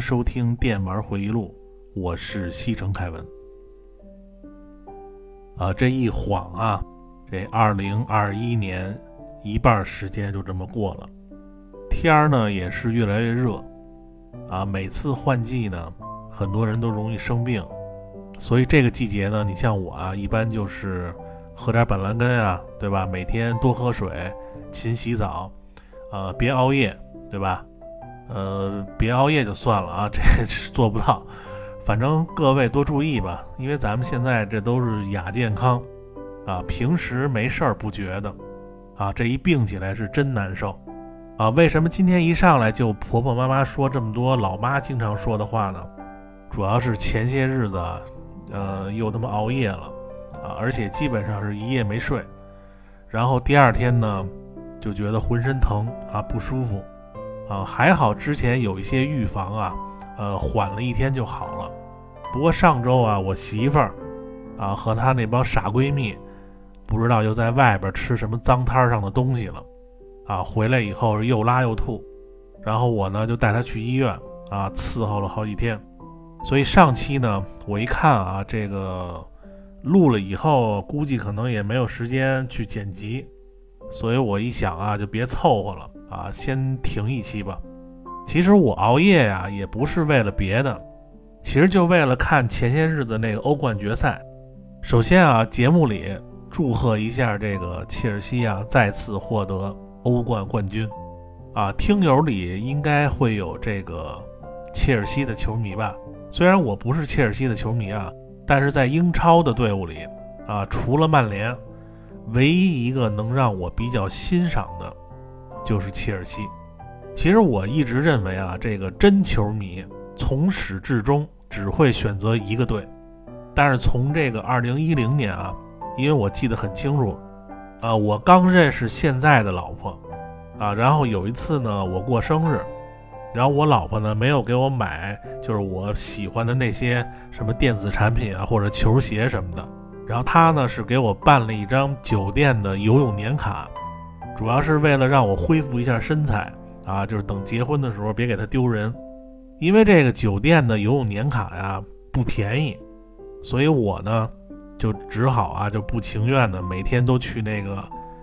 收听《电玩回忆录》，我是西城凯文。啊，这一晃啊，这二零二一年一半时间就这么过了，天儿呢也是越来越热。啊，每次换季呢，很多人都容易生病，所以这个季节呢，你像我啊，一般就是喝点板蓝根啊，对吧？每天多喝水，勤洗澡，呃，别熬夜，对吧？呃，别熬夜就算了啊，这做不到。反正各位多注意吧，因为咱们现在这都是亚健康啊，平时没事儿不觉得啊，这一病起来是真难受啊。为什么今天一上来就婆婆妈妈说这么多老妈经常说的话呢？主要是前些日子，呃，又他妈熬夜了啊，而且基本上是一夜没睡，然后第二天呢，就觉得浑身疼啊，不舒服。啊，还好之前有一些预防啊，呃，缓了一天就好了。不过上周啊，我媳妇儿啊和她那帮傻闺蜜，不知道又在外边吃什么脏摊上的东西了，啊，回来以后又拉又吐，然后我呢就带她去医院啊，伺候了好几天。所以上期呢，我一看啊，这个录了以后，估计可能也没有时间去剪辑。所以我一想啊，就别凑合了啊，先停一期吧。其实我熬夜呀，也不是为了别的，其实就为了看前些日子那个欧冠决赛。首先啊，节目里祝贺一下这个切尔西啊，再次获得欧冠冠军。啊，听友里应该会有这个切尔西的球迷吧？虽然我不是切尔西的球迷啊，但是在英超的队伍里啊，除了曼联。唯一一个能让我比较欣赏的，就是切尔西。其实我一直认为啊，这个真球迷从始至终只会选择一个队。但是从这个二零一零年啊，因为我记得很清楚，啊，我刚认识现在的老婆，啊，然后有一次呢，我过生日，然后我老婆呢没有给我买，就是我喜欢的那些什么电子产品啊，或者球鞋什么的。然后她呢是给我办了一张酒店的游泳年卡，主要是为了让我恢复一下身材啊，就是等结婚的时候别给他丢人。因为这个酒店的游泳年卡呀不便宜，所以我呢就只好啊就不情愿的每天都去那个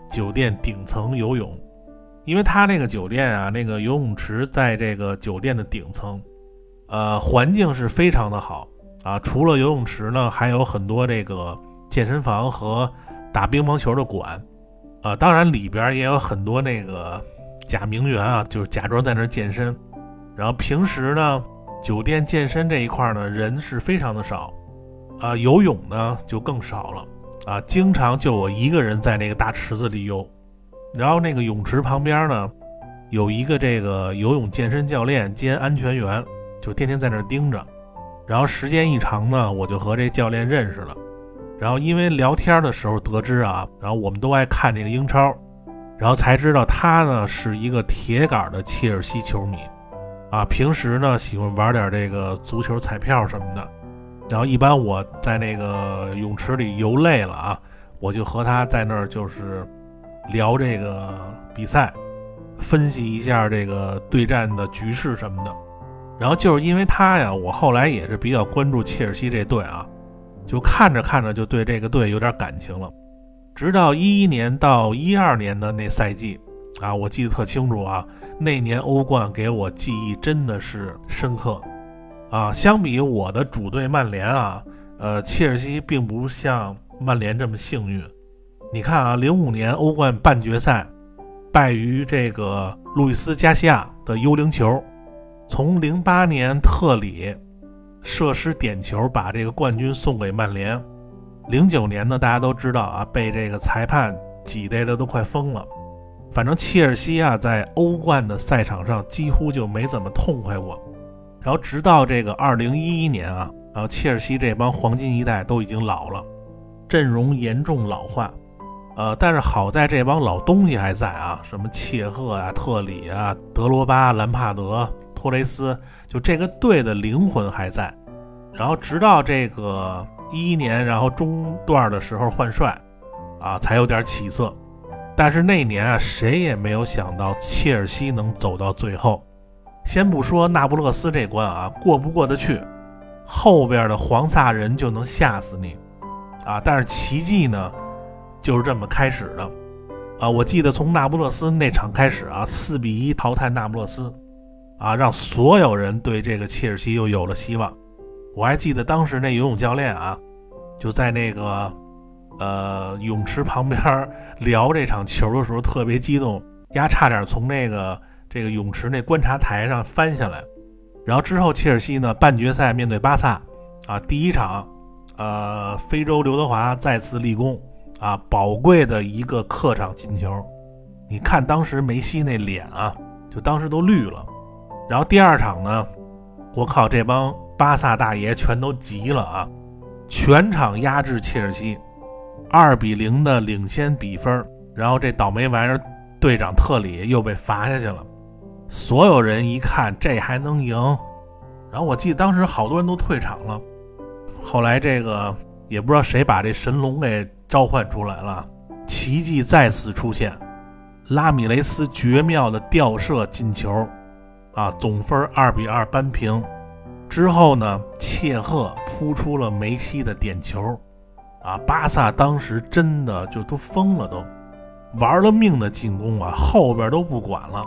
酒店顶层游泳，因为他那个酒店啊那个游泳池在这个酒店的顶层，呃环境是非常的好啊，除了游泳池呢还有很多这个。健身房和打乒乓球的馆，啊，当然里边也有很多那个假名媛啊，就是假装在那健身。然后平时呢，酒店健身这一块呢，人是非常的少，啊，游泳呢就更少了，啊，经常就我一个人在那个大池子里游。然后那个泳池旁边呢，有一个这个游泳健身教练兼安全员，就天天在那儿盯着。然后时间一长呢，我就和这教练认识了。然后因为聊天的时候得知啊，然后我们都爱看这个英超，然后才知道他呢是一个铁杆的切尔西球迷，啊，平时呢喜欢玩点这个足球彩票什么的，然后一般我在那个泳池里游累了啊，我就和他在那儿就是聊这个比赛，分析一下这个对战的局势什么的，然后就是因为他呀，我后来也是比较关注切尔西这队啊。就看着看着就对这个队有点感情了，直到一一年到一二年的那赛季，啊，我记得特清楚啊，那年欧冠给我记忆真的是深刻，啊，相比我的主队曼联啊，呃，切尔西并不像曼联这么幸运。你看啊，零五年欧冠半决赛败于这个路易斯加西亚的幽灵球，从零八年特里。射失点球，把这个冠军送给曼联。零九年呢，大家都知道啊，被这个裁判挤兑的都快疯了。反正切尔西啊，在欧冠的赛场上几乎就没怎么痛快过。然后直到这个二零一一年啊，然后切尔西这帮黄金一代都已经老了，阵容严重老化。呃，但是好在这帮老东西还在啊，什么切赫啊、特里啊、德罗巴、兰帕德。托雷斯就这个队的灵魂还在，然后直到这个一一年，然后中段的时候换帅，啊，才有点起色。但是那年啊，谁也没有想到切尔西能走到最后，先不说那不勒斯这关啊，过不过得去，后边的黄萨人就能吓死你啊！但是奇迹呢，就是这么开始的啊！我记得从那不勒斯那场开始啊，四比一淘汰那不勒斯啊，让所有人对这个切尔西又有了希望。我还记得当时那游泳教练啊，就在那个呃泳池旁边聊这场球的时候特别激动，丫差点从那个。这个泳池那观察台上翻下来，然后之后切尔西呢半决赛面对巴萨，啊第一场，呃非洲刘德华再次立功，啊宝贵的一个客场进球，你看当时梅西那脸啊，就当时都绿了。然后第二场呢，我靠这帮巴萨大爷全都急了啊，全场压制切尔西，二比零的领先比分，然后这倒霉玩意儿队长特里又被罚下去了。所有人一看这还能赢，然后我记得当时好多人都退场了。后来这个也不知道谁把这神龙给召唤出来了，奇迹再次出现，拉米雷斯绝妙的吊射进球，啊，总分二比二扳平。之后呢，切赫扑出了梅西的点球，啊，巴萨当时真的就都疯了，都玩了命的进攻啊，后边都不管了。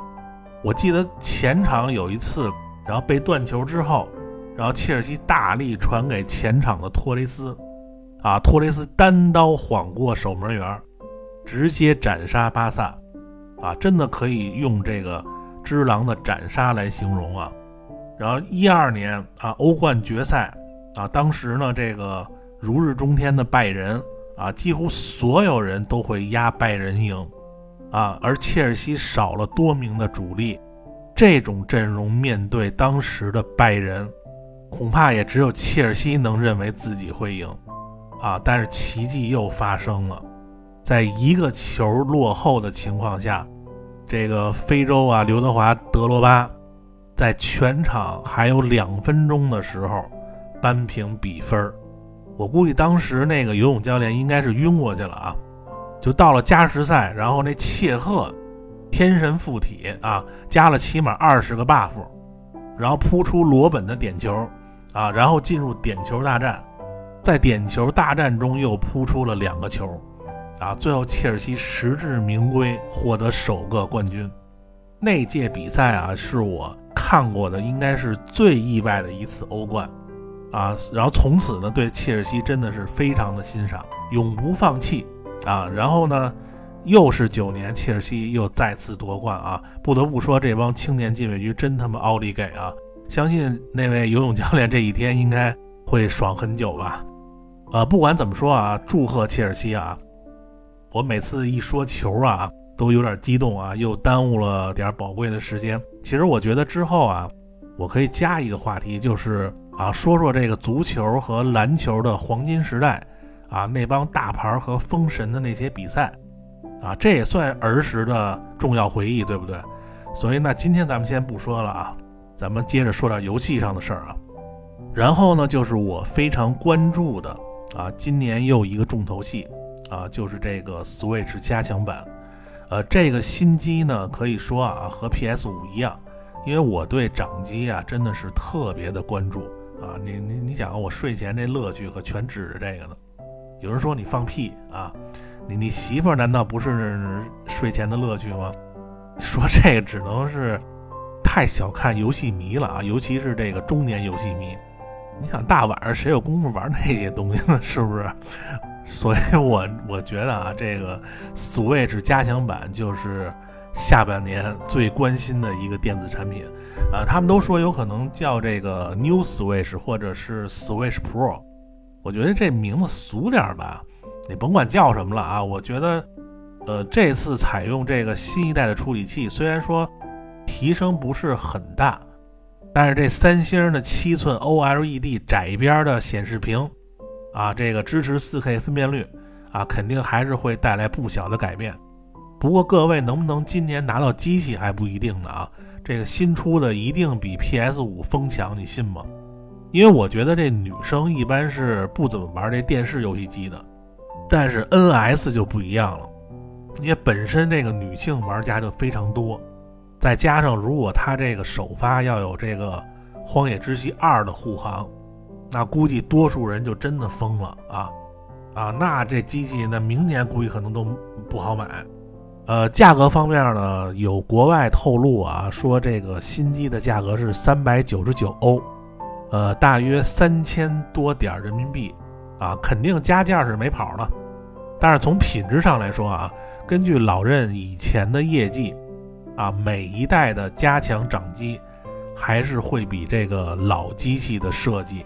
我记得前场有一次，然后被断球之后，然后切尔西大力传给前场的托雷斯，啊，托雷斯单刀晃过守门员，直接斩杀巴萨，啊，真的可以用这个“只狼”的斩杀来形容啊。然后一二年啊，欧冠决赛啊，当时呢，这个如日中天的拜仁啊，几乎所有人都会压拜仁赢。啊，而切尔西少了多名的主力，这种阵容面对当时的拜仁，恐怕也只有切尔西能认为自己会赢。啊，但是奇迹又发生了，在一个球落后的情况下，这个非洲啊，刘德华德罗巴，在全场还有两分钟的时候扳平比分我估计当时那个游泳教练应该是晕过去了啊。就到了加时赛，然后那切赫天神附体啊，加了起码二十个 buff，然后扑出罗本的点球啊，然后进入点球大战，在点球大战中又扑出了两个球啊，最后切尔西实至名归，获得首个冠军。那届比赛啊，是我看过的应该是最意外的一次欧冠啊，然后从此呢，对切尔西真的是非常的欣赏，永不放弃。啊，然后呢，又是九年，切尔西又再次夺冠啊！不得不说，这帮青年禁卫军真他妈奥利给啊！相信那位游泳教练这一天应该会爽很久吧？呃，不管怎么说啊，祝贺切尔西啊！我每次一说球啊，都有点激动啊，又耽误了点宝贵的时间。其实我觉得之后啊，我可以加一个话题，就是啊，说说这个足球和篮球的黄金时代。啊，那帮大牌和封神的那些比赛，啊，这也算儿时的重要回忆，对不对？所以那今天咱们先不说了啊，咱们接着说点游戏上的事儿啊。然后呢，就是我非常关注的啊，今年又一个重头戏啊，就是这个 Switch 加强版。呃，这个新机呢，可以说啊，和 PS 五一样，因为我对掌机啊真的是特别的关注啊。你你你想，我睡前这乐趣可全指着这个呢。有人说你放屁啊，你你媳妇难道不是睡前的乐趣吗？说这个只能是太小看游戏迷了啊，尤其是这个中年游戏迷。你想大晚上谁有功夫玩那些东西呢？是不是？所以我我觉得啊，这个 Switch 加强版就是下半年最关心的一个电子产品。啊，他们都说有可能叫这个 New Switch 或者是 Switch Pro。我觉得这名字俗点吧，你甭管叫什么了啊。我觉得，呃，这次采用这个新一代的处理器，虽然说提升不是很大，但是这三星的七寸 OLED 窄边的显示屏，啊，这个支持 4K 分辨率，啊，肯定还是会带来不小的改变。不过各位能不能今年拿到机器还不一定呢啊。这个新出的一定比 PS5 疯强，你信吗？因为我觉得这女生一般是不怎么玩这电视游戏机的，但是 NS 就不一样了，因为本身这个女性玩家就非常多，再加上如果它这个首发要有这个《荒野之息二》的护航，那估计多数人就真的疯了啊啊！那这机器那明年估计可能都不好买。呃，价格方面呢，有国外透露啊，说这个新机的价格是三百九十九欧，呃，大约三千多点人民币啊，肯定加价是没跑了。但是从品质上来说啊，根据老任以前的业绩，啊，每一代的加强掌机还是会比这个老机器的设计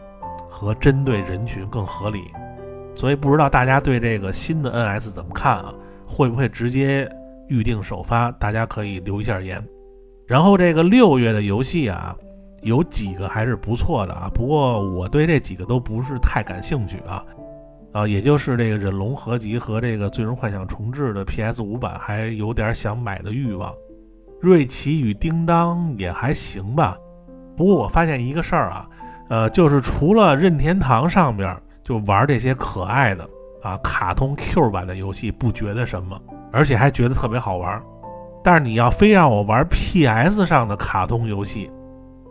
和针对人群更合理。所以不知道大家对这个新的 NS 怎么看啊？会不会直接预定首发？大家可以留一下言。然后这个六月的游戏啊，有几个还是不错的啊，不过我对这几个都不是太感兴趣啊。啊，也就是这个忍龙合集和这个最终幻想重置的 PS 五版，还有点想买的欲望。瑞奇与叮当也还行吧，不过我发现一个事儿啊，呃，就是除了任天堂上边就玩这些可爱的啊卡通 Q 版的游戏，不觉得什么，而且还觉得特别好玩。但是你要非让我玩 PS 上的卡通游戏，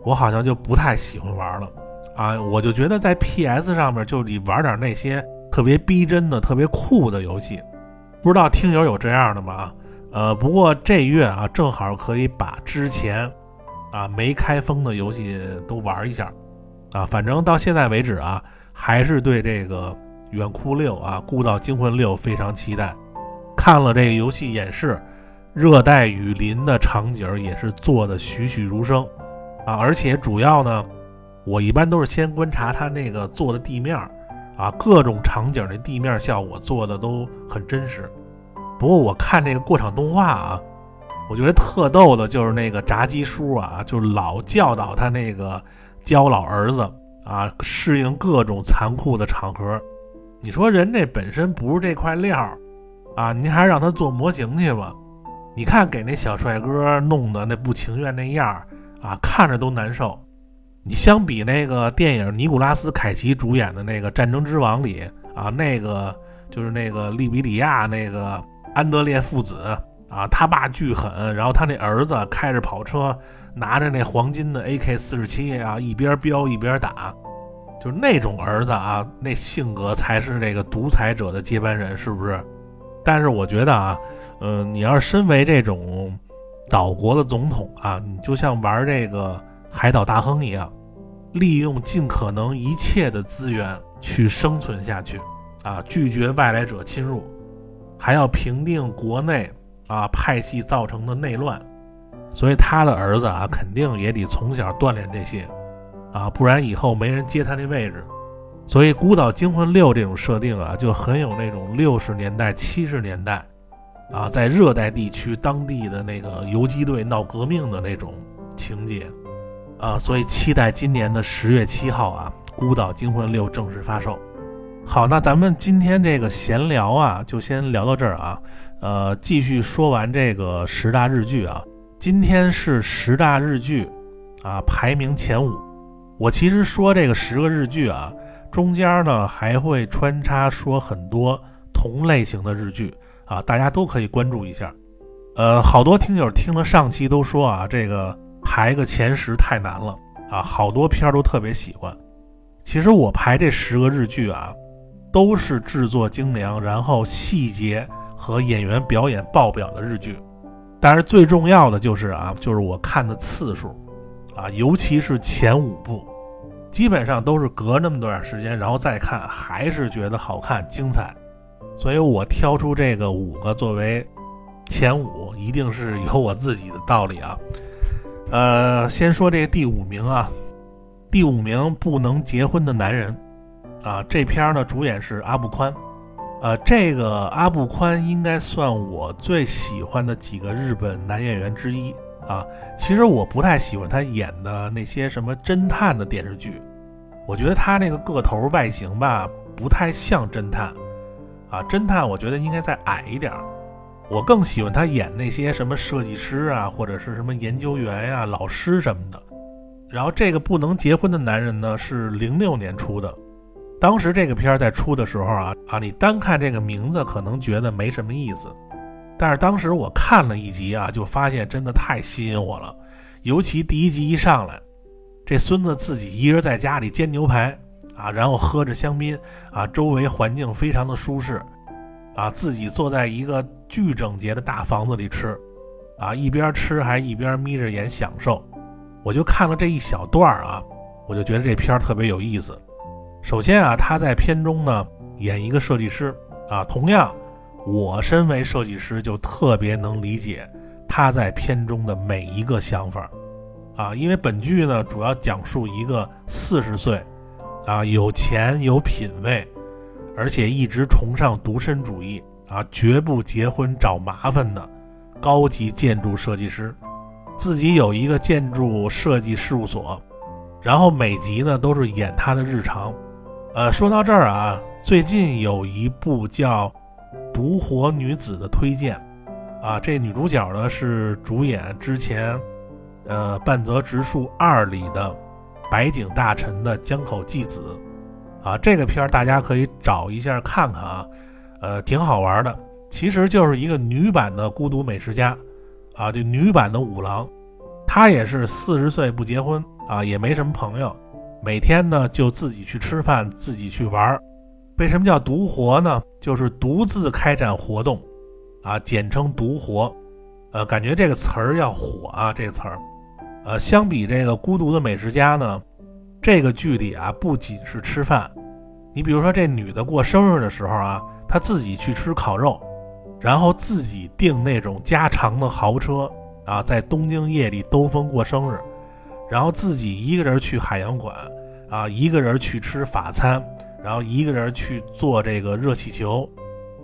我好像就不太喜欢玩了啊，我就觉得在 PS 上面就你玩点那些。特别逼真的、特别酷的游戏，不知道听友有这样的吗？呃，不过这月啊，正好可以把之前啊没开封的游戏都玩一下啊。反正到现在为止啊，还是对这个《远哭六》啊，《孤岛惊魂六》非常期待。看了这个游戏演示，热带雨林的场景也是做的栩栩如生啊。而且主要呢，我一般都是先观察它那个做的地面。啊，各种场景的地面效果做的都很真实。不过我看这个过场动画啊，我觉得特逗的就是那个炸鸡叔啊，就老教导他那个焦老儿子啊，适应各种残酷的场合。你说人这本身不是这块料啊，您还让他做模型去吧？你看给那小帅哥弄的那不情愿那样啊，看着都难受。你相比那个电影尼古拉斯凯奇主演的那个《战争之王》里啊，那个就是那个利比里亚那个安德烈父子啊，他爸巨狠，然后他那儿子开着跑车，拿着那黄金的 AK 四十七啊，一边飙一边打，就是那种儿子啊，那性格才是那个独裁者的接班人，是不是？但是我觉得啊，嗯，你要是身为这种岛国的总统啊，你就像玩这个。海岛大亨一样，利用尽可能一切的资源去生存下去，啊，拒绝外来者侵入，还要平定国内啊派系造成的内乱，所以他的儿子啊肯定也得从小锻炼这些，啊，不然以后没人接他那位置。所以《孤岛惊魂六》这种设定啊，就很有那种六十年代、七十年代，啊，在热带地区当地的那个游击队闹革命的那种情节。啊，所以期待今年的十月七号啊，《孤岛惊魂六》正式发售。好，那咱们今天这个闲聊啊，就先聊到这儿啊。呃，继续说完这个十大日剧啊，今天是十大日剧啊排名前五。我其实说这个十个日剧啊，中间呢还会穿插说很多同类型的日剧啊，大家都可以关注一下。呃，好多听友听了上期都说啊，这个。排个前十太难了啊！好多片儿都特别喜欢。其实我排这十个日剧啊，都是制作精良，然后细节和演员表演爆表的日剧。但是最重要的就是啊，就是我看的次数啊，尤其是前五部，基本上都是隔那么段时间然后再看，还是觉得好看精彩。所以我挑出这个五个作为前五，一定是有我自己的道理啊。呃，先说这第五名啊，第五名不能结婚的男人，啊，这片呢主演是阿布宽，呃，这个阿部宽应该算我最喜欢的几个日本男演员之一啊。其实我不太喜欢他演的那些什么侦探的电视剧，我觉得他那个个头外形吧不太像侦探，啊，侦探我觉得应该再矮一点。我更喜欢他演那些什么设计师啊，或者是什么研究员呀、老师什么的。然后这个不能结婚的男人呢，是零六年出的。当时这个片儿在出的时候啊啊，你单看这个名字可能觉得没什么意思，但是当时我看了一集啊，就发现真的太吸引我了，尤其第一集一上来，这孙子自己一人在家里煎牛排啊，然后喝着香槟啊，周围环境非常的舒适啊，自己坐在一个巨整洁的大房子里吃啊，一边吃还一边眯着眼享受。我就看了这一小段啊，我就觉得这片儿特别有意思。首先啊，他在片中呢演一个设计师。啊，同样，我身为设计师就特别能理解他在片中的每一个想法。啊，因为本剧呢主要讲述一个四十岁啊有钱有品位，而且一直崇尚独身主义啊，绝不结婚找麻烦的高级建筑设计师，自己有一个建筑设计事务所，然后每集呢都是演他的日常。呃，说到这儿啊，最近有一部叫《独活女子》的推荐，啊，这女主角呢是主演之前，呃，《半泽直树二》里的白井大臣的江口纪子，啊，这个片儿大家可以找一下看看啊，呃，挺好玩的，其实就是一个女版的孤独美食家，啊，这女版的五郎，她也是四十岁不结婚啊，也没什么朋友。每天呢，就自己去吃饭，自己去玩儿。为什么叫独活呢？就是独自开展活动，啊，简称独活。呃，感觉这个词儿要火啊，这个词儿。呃，相比这个孤独的美食家呢，这个剧里啊，不仅是吃饭。你比如说这女的过生日的时候啊，她自己去吃烤肉，然后自己订那种加长的豪车啊，在东京夜里兜风过生日。然后自己一个人去海洋馆，啊，一个人去吃法餐，然后一个人去坐这个热气球，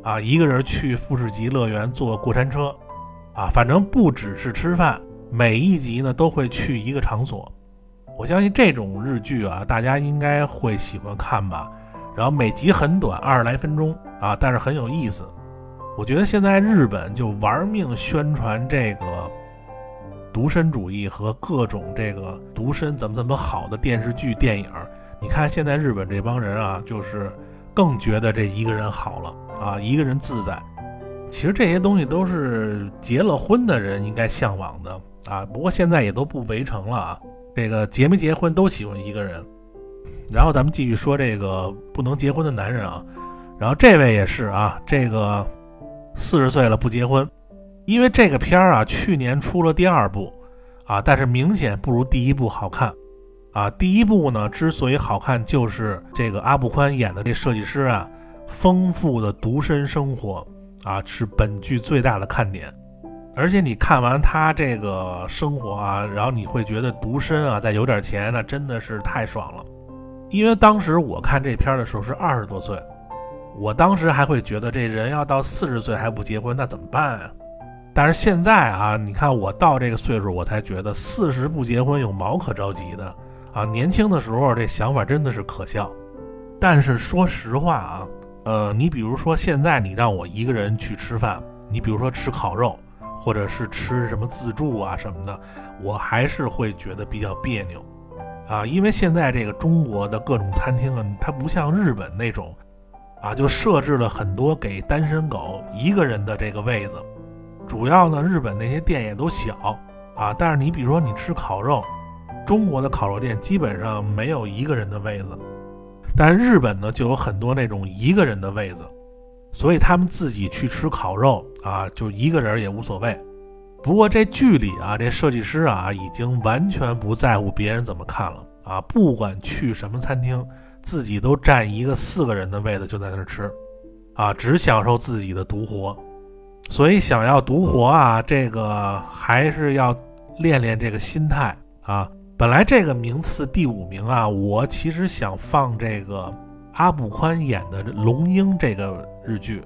啊，一个人去富士急乐园坐过山车，啊，反正不只是吃饭，每一集呢都会去一个场所。我相信这种日剧啊，大家应该会喜欢看吧。然后每集很短，二十来分钟啊，但是很有意思。我觉得现在日本就玩命宣传这个。独身主义和各种这个独身怎么怎么好的电视剧、电影，你看现在日本这帮人啊，就是更觉得这一个人好了啊，一个人自在。其实这些东西都是结了婚的人应该向往的啊。不过现在也都不围城了啊，这个结没结婚都喜欢一个人。然后咱们继续说这个不能结婚的男人啊，然后这位也是啊，这个四十岁了不结婚。因为这个片儿啊，去年出了第二部，啊，但是明显不如第一部好看，啊，第一部呢之所以好看，就是这个阿布宽演的这设计师啊，丰富的独身生活啊，是本剧最大的看点。而且你看完他这个生活啊，然后你会觉得独身啊，再有点钱，那真的是太爽了。因为当时我看这片儿的时候是二十多岁，我当时还会觉得这人要到四十岁还不结婚，那怎么办啊？但是现在啊，你看我到这个岁数，我才觉得四十不结婚有毛可着急的啊！年轻的时候这想法真的是可笑。但是说实话啊，呃，你比如说现在你让我一个人去吃饭，你比如说吃烤肉，或者是吃什么自助啊什么的，我还是会觉得比较别扭啊，因为现在这个中国的各种餐厅啊，它不像日本那种啊，就设置了很多给单身狗一个人的这个位子。主要呢，日本那些店也都小啊，但是你比如说你吃烤肉，中国的烤肉店基本上没有一个人的位子，但日本呢就有很多那种一个人的位子，所以他们自己去吃烤肉啊，就一个人也无所谓。不过这剧里啊，这设计师啊已经完全不在乎别人怎么看了啊，不管去什么餐厅，自己都占一个四个人的位子就在那儿吃，啊，只享受自己的独活。所以想要独活啊，这个还是要练练这个心态啊。本来这个名次第五名啊，我其实想放这个阿布宽演的《龙樱》这个日剧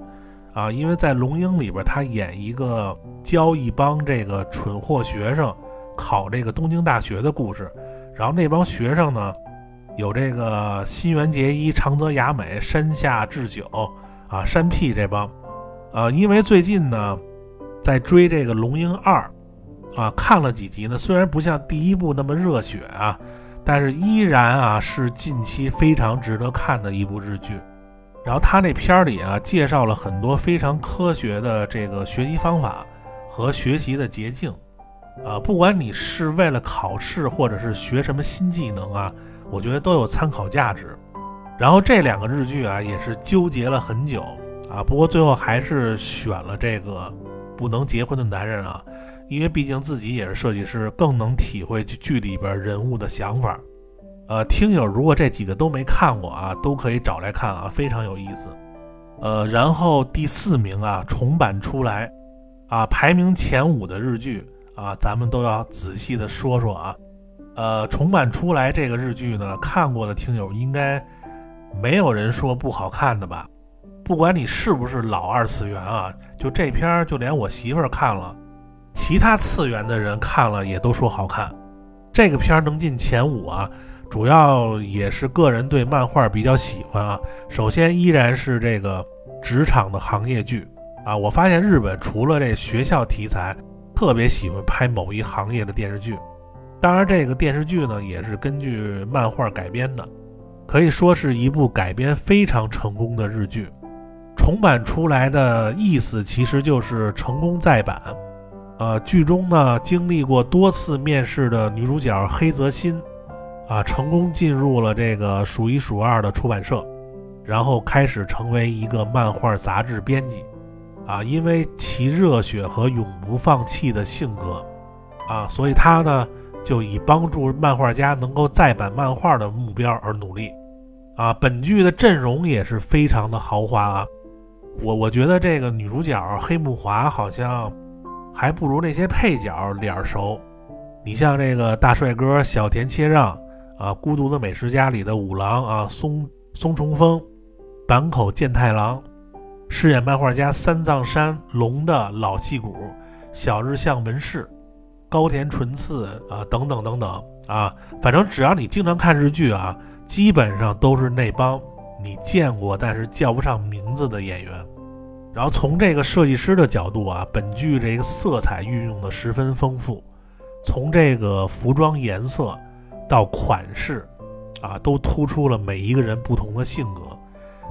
啊，因为在《龙樱》里边，他演一个教一帮这个蠢货学生考这个东京大学的故事。然后那帮学生呢，有这个新垣结衣、长泽雅美、山下智久啊、山 P 这帮。啊，因为最近呢，在追这个《龙樱二》，啊，看了几集呢，虽然不像第一部那么热血啊，但是依然啊是近期非常值得看的一部日剧，然后他那片儿里啊，介绍了很多非常科学的这个学习方法和学习的捷径，啊，不管你是为了考试或者是学什么新技能啊，我觉得都有参考价值。然后这两个日剧啊，也是纠结了很久啊，不过最后还是选了这个不能结婚的男人啊，因为毕竟自己也是设计师，更能体会剧里边人物的想法。呃，听友如果这几个都没看过啊，都可以找来看啊，非常有意思。呃，然后第四名啊，重版出来啊，排名前五的日剧啊，咱们都要仔细的说说啊。呃，重版出来这个日剧呢，看过的听友应该没有人说不好看的吧？不管你是不是老二次元啊，就这片儿，就连我媳妇儿看了，其他次元的人看了也都说好看。这个片儿能进前五啊？主要也是个人对漫画比较喜欢啊。首先依然是这个职场的行业剧啊。我发现日本除了这学校题材，特别喜欢拍某一行业的电视剧。当然，这个电视剧呢也是根据漫画改编的，可以说是一部改编非常成功的日剧。重版出来的意思其实就是成功再版。呃，剧中呢经历过多次面试的女主角黑泽心。啊，成功进入了这个数一数二的出版社，然后开始成为一个漫画杂志编辑。啊，因为其热血和永不放弃的性格，啊，所以他呢就以帮助漫画家能够再版漫画的目标而努力。啊，本剧的阵容也是非常的豪华啊。我我觉得这个女主角黑木华好像还不如那些配角脸熟。你像这个大帅哥小田切让。啊，《孤独的美食家》里的五郎啊，松松重丰，坂口健太郎，饰演漫画家三藏山龙的老戏骨小日向文世，高田纯次啊，等等等等啊，反正只要你经常看日剧啊，基本上都是那帮你见过但是叫不上名字的演员。然后从这个设计师的角度啊，本剧这个色彩运用的十分丰富，从这个服装颜色。到款式，啊，都突出了每一个人不同的性格。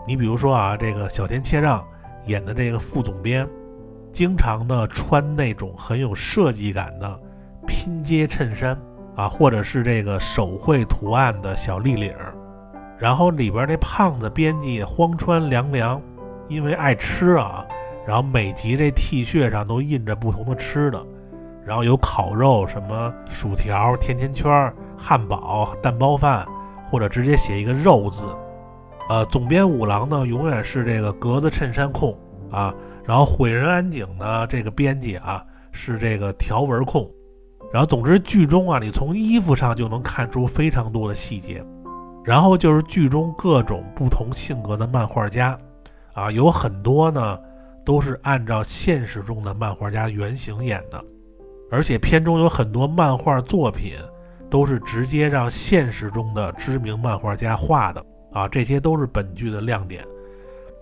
你比如说啊，这个小田切让演的这个副总编，经常呢穿那种很有设计感的拼接衬衫啊，或者是这个手绘图案的小立领儿。然后里边那胖子编辑荒川凉凉，因为爱吃啊，然后每集这 T 恤上都印着不同的吃的。然后有烤肉、什么薯条、甜甜圈、汉堡、蛋包饭，或者直接写一个肉字。呃，总编五郎呢，永远是这个格子衬衫控啊。然后毁人安井呢，这个编辑啊是这个条纹控。然后总之剧中啊，你从衣服上就能看出非常多的细节。然后就是剧中各种不同性格的漫画家啊，有很多呢都是按照现实中的漫画家原型演的。而且片中有很多漫画作品，都是直接让现实中的知名漫画家画的啊，这些都是本剧的亮点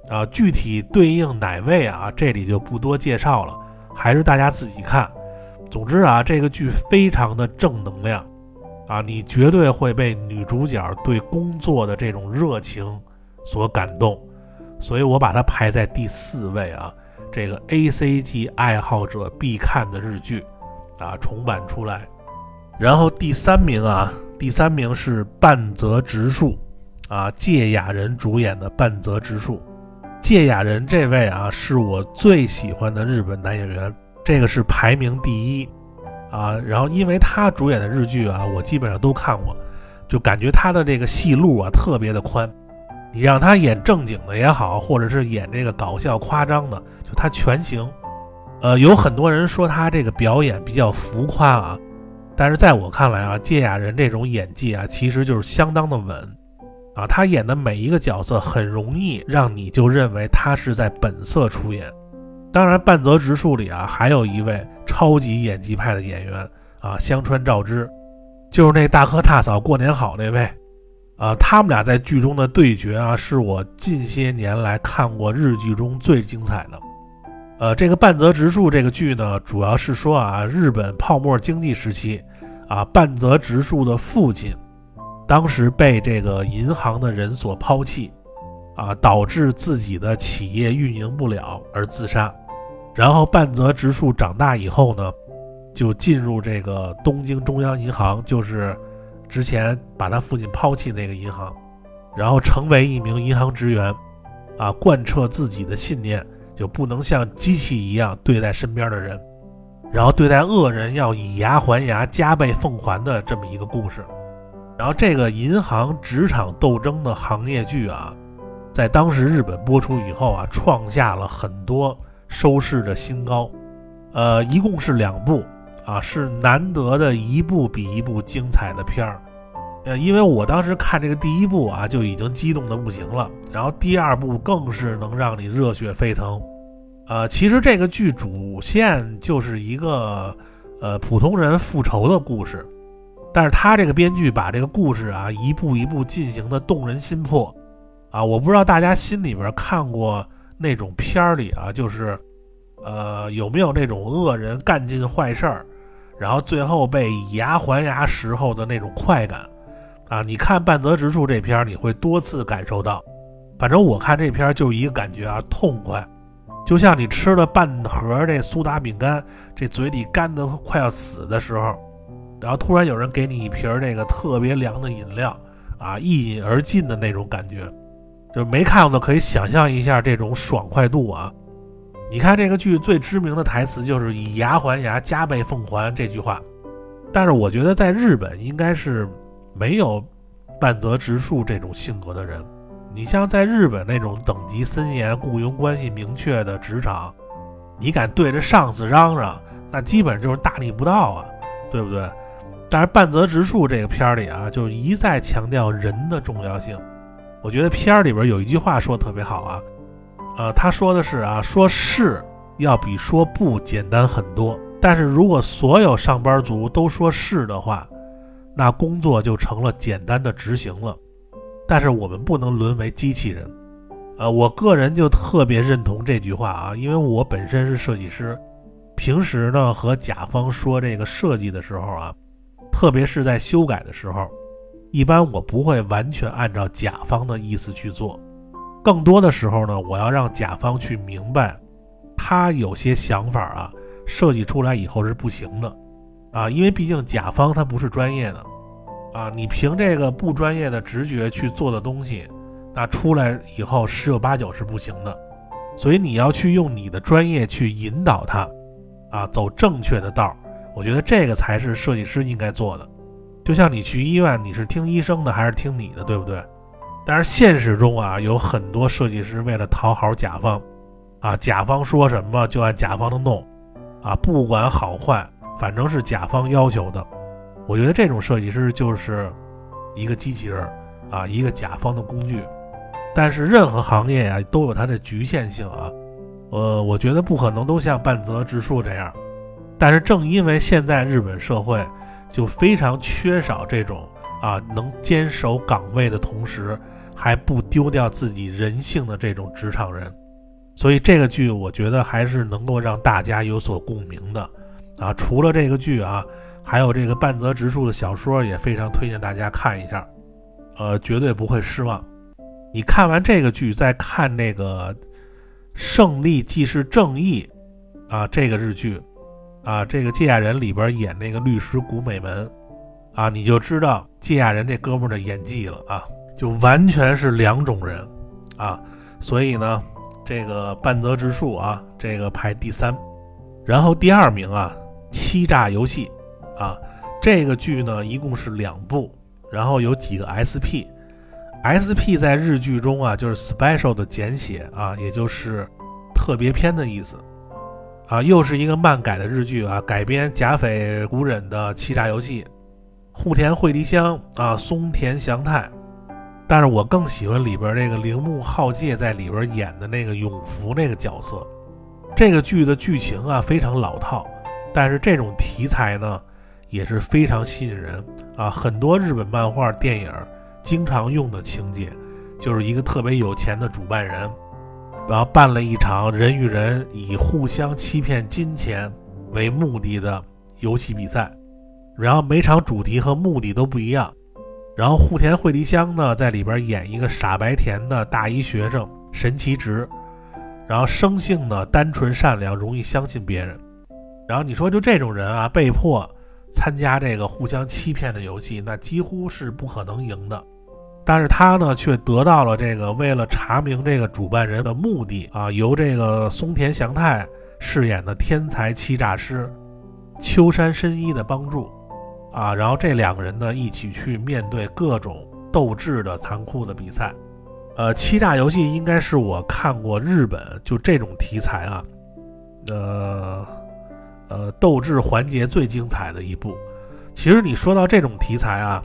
啊。具体对应哪位啊，这里就不多介绍了，还是大家自己看。总之啊，这个剧非常的正能量啊，你绝对会被女主角对工作的这种热情所感动，所以我把它排在第四位啊，这个 A C G 爱好者必看的日剧。啊，重版出来，然后第三名啊，第三名是半泽直树，啊，芥雅人主演的半泽直树，芥雅人这位啊，是我最喜欢的日本男演员，这个是排名第一，啊，然后因为他主演的日剧啊，我基本上都看过，就感觉他的这个戏路啊特别的宽，你让他演正经的也好，或者是演这个搞笑夸张的，就他全行。呃，有很多人说他这个表演比较浮夸啊，但是在我看来啊，芥雅人这种演技啊，其实就是相当的稳啊。他演的每一个角色很容易让你就认为他是在本色出演。当然，半泽直树里啊，还有一位超级演技派的演员啊，香川照之，就是那大哥大嫂过年好那位啊。他们俩在剧中的对决啊，是我近些年来看过日剧中最精彩的。呃，这个半泽直树这个剧呢，主要是说啊，日本泡沫经济时期，啊，半泽直树的父亲，当时被这个银行的人所抛弃，啊，导致自己的企业运营不了而自杀。然后半泽直树长大以后呢，就进入这个东京中央银行，就是之前把他父亲抛弃那个银行，然后成为一名银行职员，啊，贯彻自己的信念，就不能像机器一样对待身边的人，然后对待恶人要以牙还牙，加倍奉还的这么一个故事。然后这个银行职场斗争的行业剧啊，在当时日本播出以后啊，创下了很多收视的新高。呃，一共是两部啊，是难得的一部比一部精彩的片儿。呃，因为我当时看这个第一部啊，就已经激动的不行了，然后第二部更是能让你热血沸腾。呃，其实这个剧主线就是一个呃普通人复仇的故事。但是他这个编剧把这个故事啊一步一步进行的动人心魄，啊，我不知道大家心里边看过那种片儿里啊，就是，呃，有没有那种恶人干尽坏事儿，然后最后被以牙还牙时候的那种快感，啊，你看半泽直树这片儿，你会多次感受到。反正我看这片儿就一个感觉啊，痛快，就像你吃了半盒这苏打饼干，这嘴里干的快要死的时候。然后突然有人给你一瓶儿那个特别凉的饮料，啊，一饮而尽的那种感觉，就没看过的可以想象一下这种爽快度啊！你看这个剧最知名的台词就是“以牙还牙，加倍奉还”这句话，但是我觉得在日本应该是没有半泽直树这种性格的人。你像在日本那种等级森严、雇佣关系明确的职场，你敢对着上司嚷嚷，那基本就是大逆不道啊，对不对？但是半泽直树这个片儿里啊，就一再强调人的重要性。我觉得片儿里边有一句话说的特别好啊，呃，他说的是啊，说是要比说不简单很多。但是如果所有上班族都说是的话，那工作就成了简单的执行了。但是我们不能沦为机器人。呃，我个人就特别认同这句话啊，因为我本身是设计师，平时呢和甲方说这个设计的时候啊。特别是在修改的时候，一般我不会完全按照甲方的意思去做，更多的时候呢，我要让甲方去明白，他有些想法啊，设计出来以后是不行的，啊，因为毕竟甲方他不是专业的，啊，你凭这个不专业的直觉去做的东西，那出来以后十有八九是不行的，所以你要去用你的专业去引导他，啊，走正确的道儿。我觉得这个才是设计师应该做的，就像你去医院，你是听医生的还是听你的，对不对？但是现实中啊，有很多设计师为了讨好甲方，啊，甲方说什么就按甲方的弄，啊，不管好坏，反正是甲方要求的。我觉得这种设计师就是一个机器人，啊，一个甲方的工具。但是任何行业呀都有它的局限性啊，呃，我觉得不可能都像半泽直树这样。但是正因为现在日本社会就非常缺少这种啊能坚守岗位的同时还不丢掉自己人性的这种职场人，所以这个剧我觉得还是能够让大家有所共鸣的啊。除了这个剧啊，还有这个半泽直树的小说也非常推荐大家看一下，呃，绝对不会失望。你看完这个剧再看那个《胜利即是正义》啊，这个日剧。啊，这个借亚人里边演那个律师古美门，啊，你就知道借亚人这哥们的演技了啊，就完全是两种人，啊，所以呢，这个半泽直树啊，这个排第三，然后第二名啊，欺诈游戏，啊，这个剧呢一共是两部，然后有几个 SP，SP 在日剧中啊就是 special 的简写啊，也就是特别篇的意思。啊，又是一个漫改的日剧啊，改编甲斐古忍的欺诈游戏，户田惠梨香啊，松田翔太，但是我更喜欢里边那个铃木浩介在里边演的那个永福那个角色。这个剧的剧情啊非常老套，但是这种题材呢也是非常吸引人啊。很多日本漫画电影经常用的情节，就是一个特别有钱的主办人。然后办了一场人与人以互相欺骗金钱为目的的游戏比赛，然后每场主题和目的都不一样，然后户田惠梨香呢，在里边演一个傻白甜的大一学生神奇直，然后生性呢单纯善良，容易相信别人。然后你说就这种人啊，被迫参加这个互相欺骗的游戏，那几乎是不可能赢的。但是他呢，却得到了这个为了查明这个主办人的目的啊，由这个松田翔太饰演的天才欺诈师秋山深一的帮助啊，然后这两个人呢一起去面对各种斗智的残酷的比赛。呃，欺诈游戏应该是我看过日本就这种题材啊，呃呃斗智环节最精彩的一部。其实你说到这种题材啊。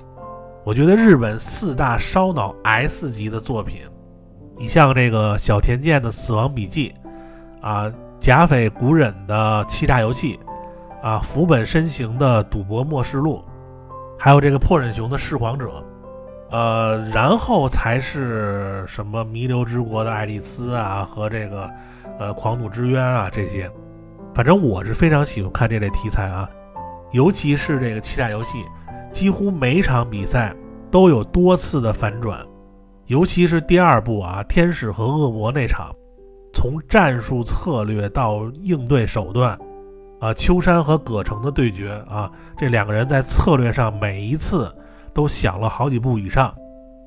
我觉得日本四大烧脑 S 级的作品，你像这个小田健的《死亡笔记》，啊，甲斐古忍的《欺诈游戏》，啊，福本身行的《赌博默示录》，还有这个破忍雄的《噬皇者》，呃，然后才是什么《弥留之国的爱丽丝》啊和这个呃《狂赌之渊》啊这些，反正我是非常喜欢看这类题材啊，尤其是这个欺诈游戏。几乎每场比赛都有多次的反转，尤其是第二部啊，天使和恶魔那场，从战术策略到应对手段，啊，秋山和葛城的对决啊，这两个人在策略上每一次都想了好几步以上，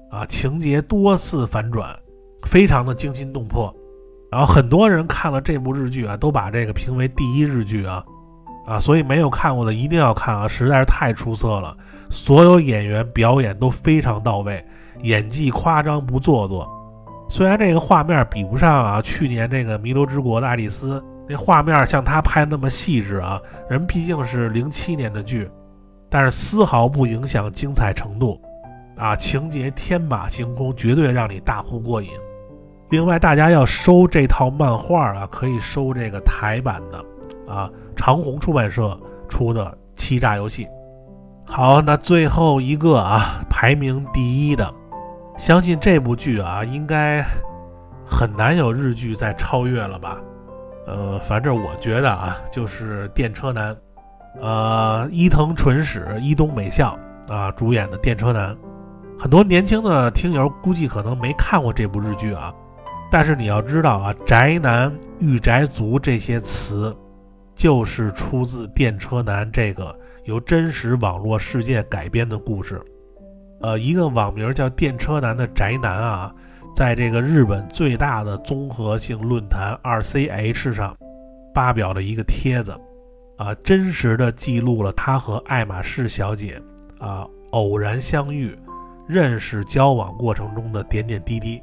啊，情节多次反转，非常的惊心动魄。然后很多人看了这部日剧啊，都把这个评为第一日剧啊。啊，所以没有看过的一定要看啊，实在是太出色了，所有演员表演都非常到位，演技夸张不做作。虽然这个画面比不上啊去年这个《弥留之国的爱丽丝》，那画面像他拍那么细致啊，人毕竟是零七年的剧，但是丝毫不影响精彩程度，啊，情节天马行空，绝对让你大呼过瘾。另外，大家要收这套漫画啊，可以收这个台版的。啊，长虹出版社出的欺诈游戏。好，那最后一个啊，排名第一的，相信这部剧啊，应该很难有日剧再超越了吧？呃，反正我觉得啊，就是电车男，呃，伊藤纯史、伊东美孝啊主演的电车男。很多年轻的听友估计可能没看过这部日剧啊，但是你要知道啊，宅男、御宅族这些词。就是出自《电车男》这个由真实网络事件改编的故事。呃，一个网名叫“电车男”的宅男啊，在这个日本最大的综合性论坛 RCH 上发表了一个帖子，啊，真实的记录了他和爱马仕小姐啊偶然相遇、认识、交往过程中的点点滴滴。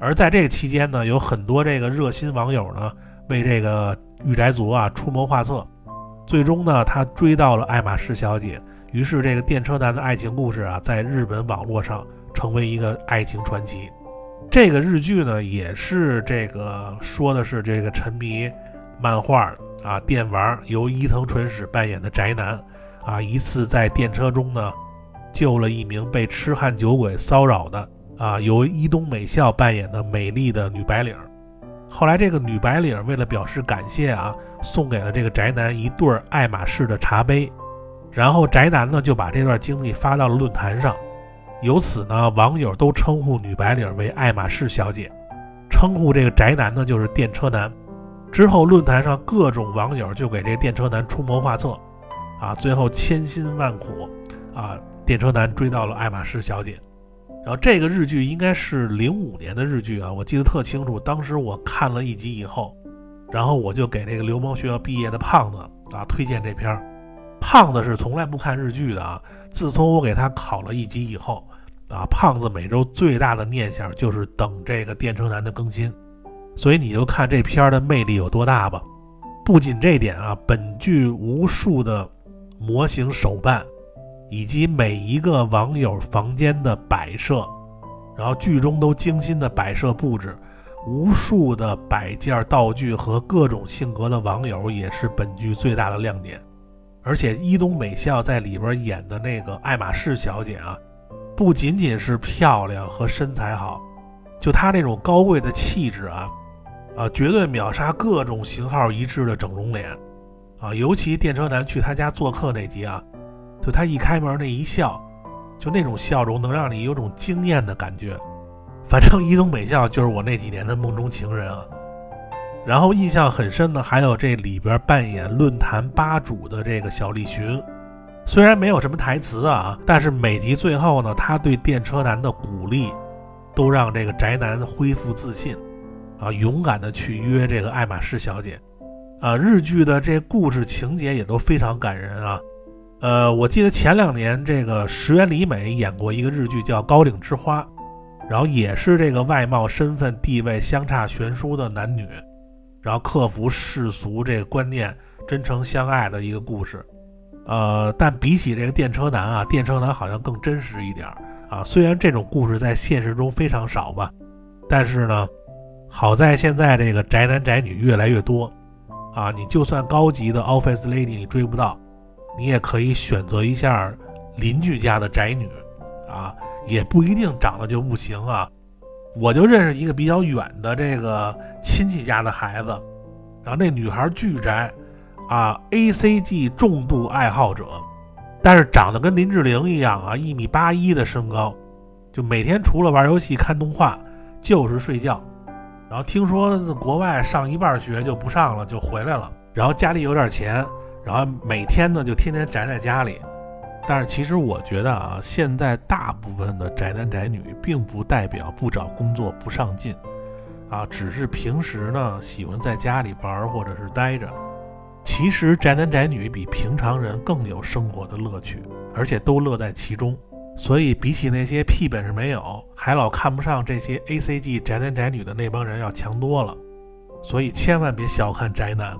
而在这个期间呢，有很多这个热心网友呢为这个。御宅族啊，出谋划策，最终呢，他追到了爱马仕小姐。于是，这个电车男的爱情故事啊，在日本网络上成为一个爱情传奇。这个日剧呢，也是这个说的是这个沉迷漫画啊、电玩，由伊藤纯史扮演的宅男啊，一次在电车中呢，救了一名被痴汉酒鬼骚扰的啊，由伊东美孝扮演的美丽的女白领。后来，这个女白领为了表示感谢啊，送给了这个宅男一对爱马仕的茶杯。然后宅男呢就把这段经历发到了论坛上，由此呢，网友都称呼女白领为爱马仕小姐，称呼这个宅男呢就是电车男。之后，论坛上各种网友就给这电车男出谋划策，啊，最后千辛万苦，啊，电车男追到了爱马仕小姐。然后这个日剧应该是零五年的日剧啊，我记得特清楚。当时我看了一集以后，然后我就给这个流氓学校毕业的胖子啊推荐这片儿。胖子是从来不看日剧的啊，自从我给他考了一集以后啊，胖子每周最大的念想就是等这个电车男的更新。所以你就看这片儿的魅力有多大吧。不仅这点啊，本剧无数的模型手办。以及每一个网友房间的摆设，然后剧中都精心的摆设布置，无数的摆件道具和各种性格的网友也是本剧最大的亮点。而且伊东美孝在里边演的那个爱马仕小姐啊，不仅仅是漂亮和身材好，就她那种高贵的气质啊，啊，绝对秒杀各种型号一致的整容脸，啊，尤其电车男去他家做客那集啊。就他一开门那一笑，就那种笑容能让你有种惊艳的感觉。反正伊东美孝就是我那几年的梦中情人啊。然后印象很深的还有这里边扮演论坛吧主的这个小栗旬，虽然没有什么台词啊，但是每集最后呢，他对电车男的鼓励，都让这个宅男恢复自信，啊，勇敢的去约这个爱马仕小姐，啊，日剧的这故事情节也都非常感人啊，呃，我记得前两年这个石原里美演过一个日剧叫《高岭之花》，然后也是这个外貌、身份、地位相差悬殊的男女。然后克服世俗这个观念，真诚相爱的一个故事，呃，但比起这个电车男啊，电车男好像更真实一点啊。虽然这种故事在现实中非常少吧，但是呢，好在现在这个宅男宅女越来越多啊。你就算高级的 office lady 你追不到，你也可以选择一下邻居家的宅女啊，也不一定长得就不行啊。我就认识一个比较远的这个亲戚家的孩子，然后那女孩巨宅，啊，A C G 重度爱好者，但是长得跟林志玲一样啊，一米八一的身高，就每天除了玩游戏看动画就是睡觉，然后听说国外上一半学就不上了就回来了，然后家里有点钱，然后每天呢就天天宅在家里。但是其实我觉得啊，现在大部分的宅男宅女并不代表不找工作不上进，啊，只是平时呢喜欢在家里玩或者是待着。其实宅男宅女比平常人更有生活的乐趣，而且都乐在其中。所以比起那些屁本事没有，还老看不上这些 A C G 宅男宅女的那帮人要强多了。所以千万别小看宅男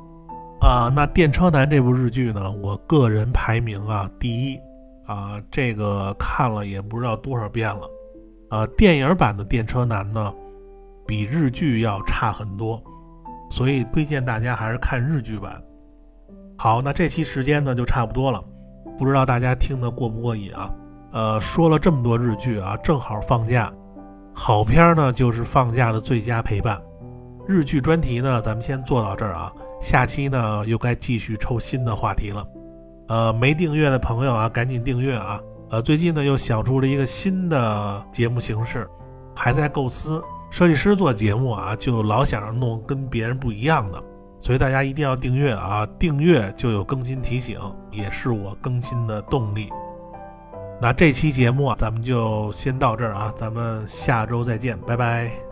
啊！那电车男这部日剧呢，我个人排名啊第一。啊，这个看了也不知道多少遍了，啊，电影版的电车男呢，比日剧要差很多，所以推荐大家还是看日剧版。好，那这期时间呢就差不多了，不知道大家听得过不过瘾啊？呃，说了这么多日剧啊，正好放假，好片呢就是放假的最佳陪伴。日剧专题呢，咱们先做到这儿啊，下期呢又该继续抽新的话题了。呃，没订阅的朋友啊，赶紧订阅啊！呃，最近呢又想出了一个新的节目形式，还在构思。设计师做节目啊，就老想着弄跟别人不一样的，所以大家一定要订阅啊！订阅就有更新提醒，也是我更新的动力。那这期节目啊，咱们就先到这儿啊，咱们下周再见，拜拜。